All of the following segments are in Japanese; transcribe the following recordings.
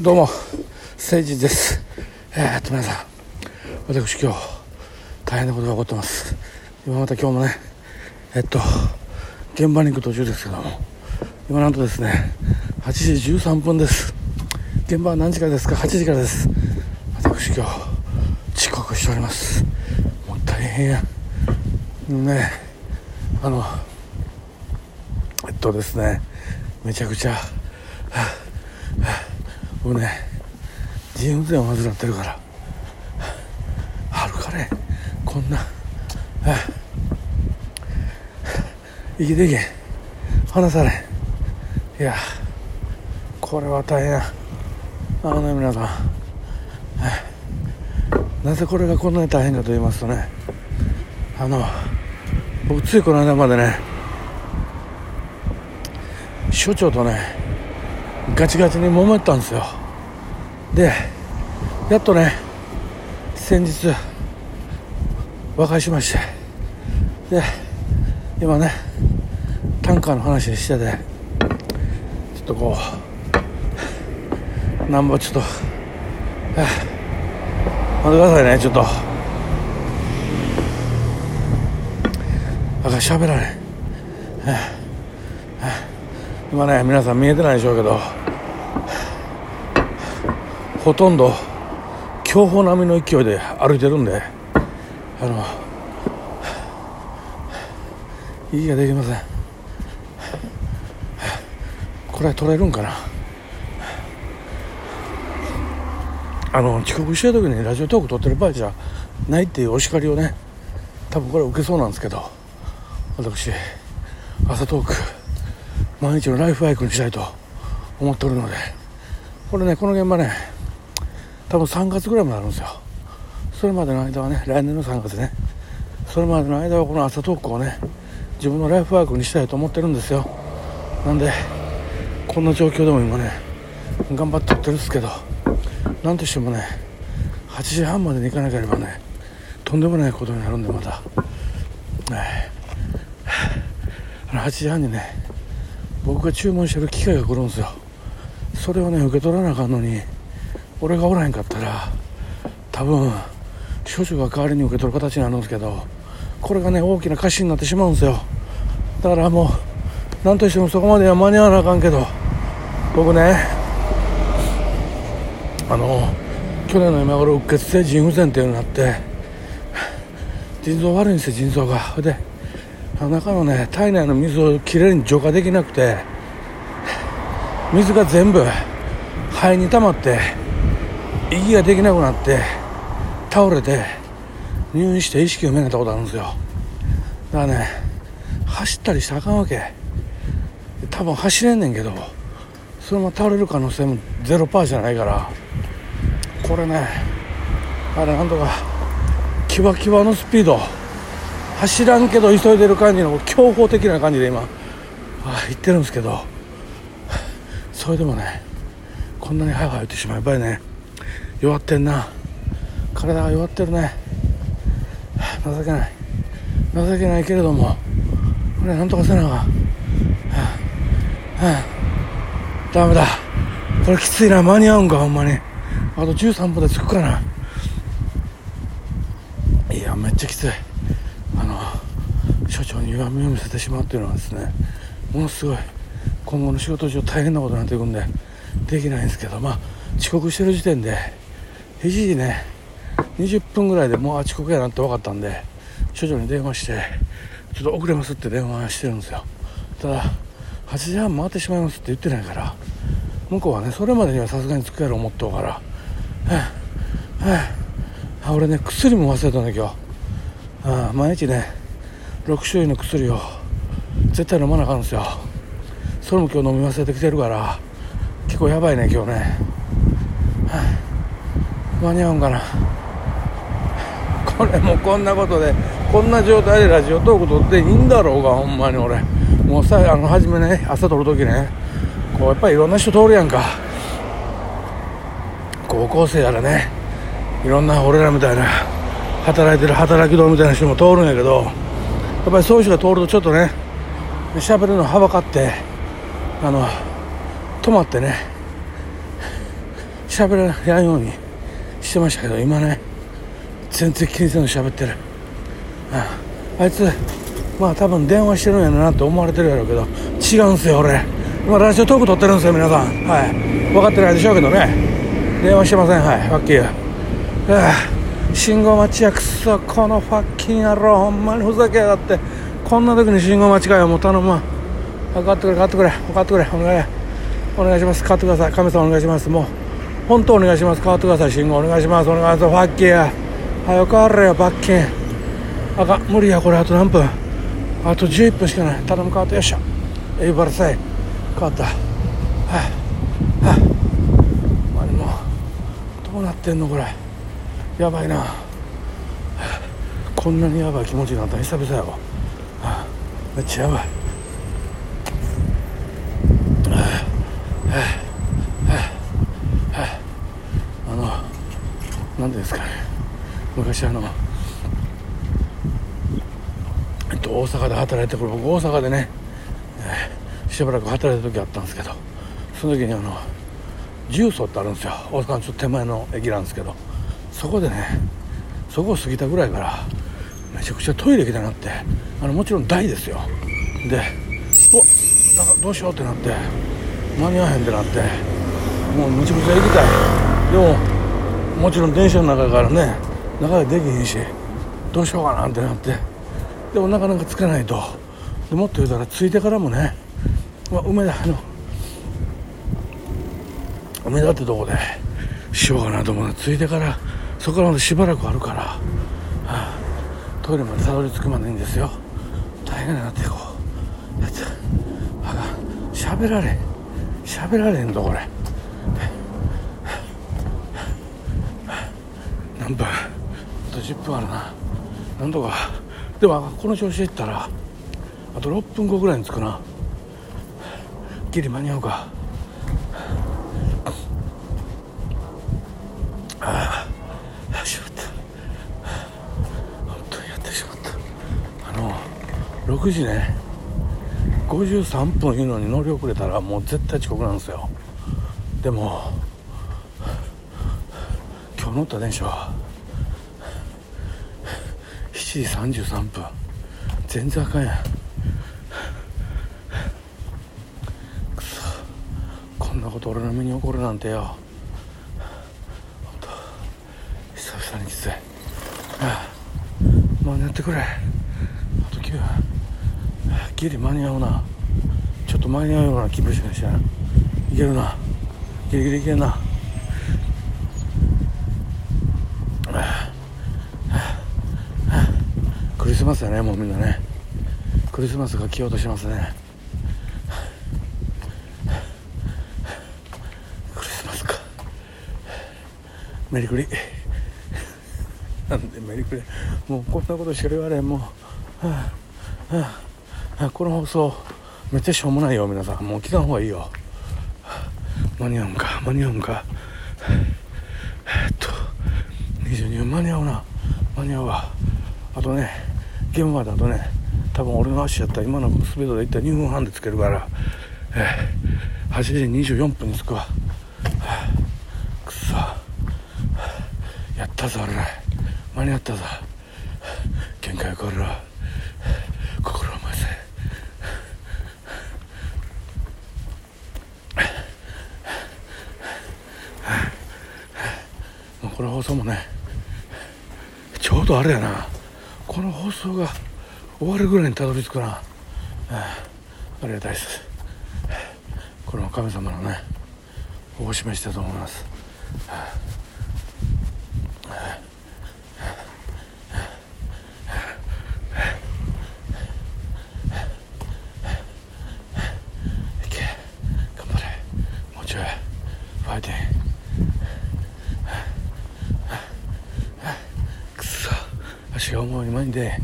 どうも誠治です。えー、っと皆さん私今日大変なことが起こってます。今また今日もねえっと現場に行く途中ですけども今なんとですね8時13分です。現場は何時からですか？8時からです。私今日遅刻しております。もう大変や。ねあのえっとですねめちゃくちゃ、僕ね腎不全を患ってるから。はるかね。こんな。生きていけ。離され。いやこれは大変あのね皆さん。なぜこれがこんなに大変かと言いますとね。あの僕ついこの間までね所長とねガチガチに揉めたんですよ。でやっとね先日和解しまして。で今ね短歌の話しててちょっとこうなんぼちょっと待ってくださいねちょっと。あか喋られん。今ね皆さん見えてないでしょうけどほとんど強風並みの勢いで歩いてるんであの息ができません。これ取れるんかな？あの遅刻してる時にラジオトーク撮ってる場合じゃないっていうお叱りをね多分これ受けそうなんですけど私朝トーク毎日のライフワークにしたいと思っておるのでこれねこの現場ね多分3月ぐらいまであるんですよ。それまでの間はね来年の3月ね。それまでの間はこの朝トークをね自分のライフワークにしたいと思ってるんですよ。なんでこんな状況でも今ね頑張ってやってるんですけど何としてもね8時半までに行かなければねとんでもないことになるんでまた、ね、8時半にね僕が注文してる機械が来るんですよ。それをね受け取らなあかんのに俺がおらへんかったら多分少々が代わりに受け取る形になるんですけどこれがね大きな歌詞になってしまうんですよ。だからもう何としてもそこまでは間に合わなあかんけど僕ねあの去年の今頃うっ血性腎不全っていうのになって腎臓悪いんですよ腎臓が。で中のね体内の水をきれいに浄化できなくて水が全部肺に溜まって息ができなくなって倒れて入院して意識をめげたことあるんですよ。だからね走ったりしたらあかんわけ。多分走れんねんけどそのまま倒れる可能性もゼロパーじゃないからこれねあれなんとかキワキワのスピード。走らんけど急いでる感じの強行的な感じで今あ行ってるんですけどそれでもねこんなに早く入ってしまえばね弱ってんな。体が弱ってるね。情けない。情けないけれどもこれなんとかせなあ、はあはあ、ダメだ。これきついな。間に合うんかほんまに。あと13分で着くかな。いやめっちゃきつい。所長に弱みを見せてしまうっていうのはですねものすごい今後の仕事上大変なことになっていくんでできないんですけどまあ遅刻してる時点で1時ね20分ぐらいでもう遅刻やなって分かったんで所長に電話してちょっと遅れますって電話してるんですよ。ただ8時半回ってしまいますって言ってないから向こうはねそれまでにはさすがに着くやろ思っとうからはあ、はあ、俺ね薬も忘れたんだ今日あ毎日ね6種類の薬を絶対飲まなあかんですよ。それも今日飲み忘れてきてるから結構やばいね今日ね、はあ、間に合うんかな。これもこんなことでこんな状態でラジオトーク撮っていいんだろうがほんまに俺。もうさあの初めね朝撮る時ねこうやっぱりいろんな人通るやんか。高校生やらねいろんな俺らみたいな働いてる働き人みたいな人も通るんやけどやっぱりそういう人が通るとちょっとね喋るのはばかってあの止まってね喋らないようにしてましたけど今ね全然気にせず喋ってる。ああいつまあ多分電話してるんやなって思われてるやろうけど違うんすよ俺。今ラジオトーク撮ってるんですよ皆さん。はい。分かってないでしょうけどね。電話してません。はい。ファッキーああ信号待ちやくそこのファッキン野郎ほんまにふざけやがって。こんな時に信号待ちかよもう頼むわ。分かってくれ分かってくれ分かってくれ。お願い。お願いします。買ってください。神様お願いします。もう。本当お願いします。変わってください。信号お願いします。お願いします。ファッキーや。はよ変われよバッキン。あかん。無理やこれ。あと何分？あと11分しかない。頼む変わって。よっしゃ。エイバルサイ。変わった。はあ。はあ。まあでもどうなってんのこれ。やばいな、こんなにやばい気持ちになった久々やわ、めっちゃやばい。あの何ですかね。昔あのえっと大阪で働いてこれ僕大阪でね、しばらく働いた時あったんですけどその時にあの重曹ってあるんですよ。大阪のちょっと手前の駅なんですけど。そこでねそこを過ぎたぐらいからめちゃくちゃトイレ行きたなってあのもちろん大ですよ。でうわだかどうしようってなって間に合わへんってなってもうむちゃくちゃ行きたい。でももちろん電車の中からね中でできへんしどうしようかなってなってでもなかなかつけないと。でもっと言うたら着いてからもね、まあ、梅田の梅田ってとこでしようかなと思うの。着いてからそこからしばらくあるから、はあ、トイレまでたどり着くまでいいんですよ。大変だなってこう。やってあかん喋られ喋られへんぞこれ。何分？あと10分あるな。なんとか。でもこの調子でいったらあと6分後ぐらいに着くな。ギリ間に合うかああしまった本当にやってしまったあの6時ね53分いうのに乗り遅れたらもう絶対遅刻なんですよ。でも今日乗った電車は7時33分。全然あかんやん。くそ。こんなこと俺の身に起こるなんてよ。本当久々にきついああもう寝てくれ。ギリ間に合うな。ちょっと間に合うような気分しかしない。いけるな。ギリギリいけるな。クリスマスやねもうみんなね。クリスマスが来ようとしますね。クリスマスか。メリクリなんでメリクリもうこんなことしか言われんもう、はあはあ、この放送めっちゃしょうもないよ皆さん。もう聞かん方がいいよ。間に合うんか？間に合うんか？えっと22分間に合うな。間に合うわ。あとね現場だとね多分俺の足やったら今のスピードでいったら2分半でつけるから、えー、8時24分に着くわ、くそ、やったぞ俺。間に合ったぞ。限界を超えろ心を燃やせもうこの放送もねちょうどあれやな。この放送が終わるぐらいにたどり着くな、ありがたいです。これも神様のねお示しだと思います、いけ頑張れもうちょいファイティンくそ足がで。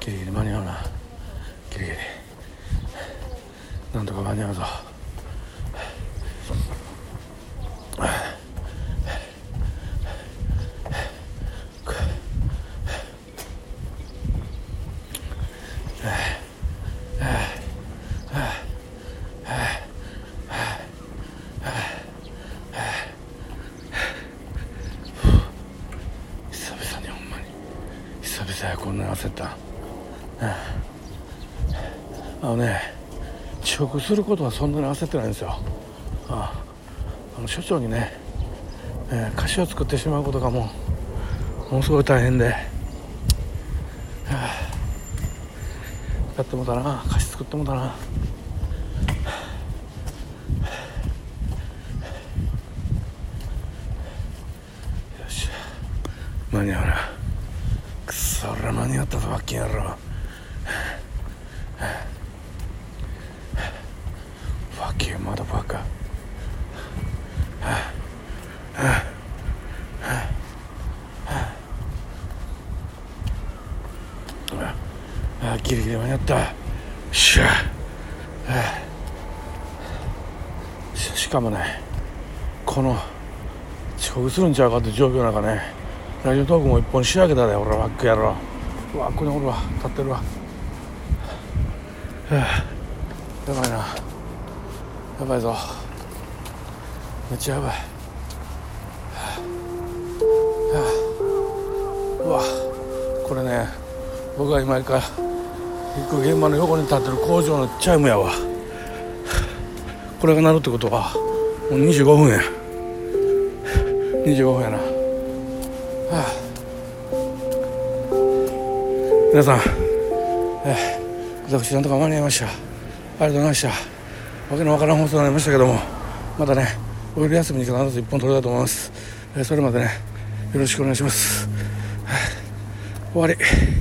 ギリギリ間に合うな。ギリギリなんとか間に合うぞ。こんな焦った、あのね遅刻することはそんなに焦ってないんですよ。あの所長にね、えー、菓子を作ってしまうことがもうものすごい大変で、はあ、やってもたな。菓子作ってもたな。よし。間に合うなそら間に合ったぞバッキン野郎あギリギリ間に合ったしゃしかもねこの遅刻するんちゃうかって状況なんかね。ラジオトークも一本仕上げたで俺はバックやろうわここにおるわ。立ってるわ。やばいな。やばいぞ。めっちゃやばい。はあ、うわ。これね僕が今から行く現場の横に立ってる工場のチャイムやわ。これが鳴るってことはもう25分や。25分やな、はあ、皆さんえ私なんとか間に合いました。ありがとうございました。わけのわからん放送になりましたけどもまたねお昼休みに必ず1本取れたと思います、えそれまでねよろしくお願いします、はあ、終わり。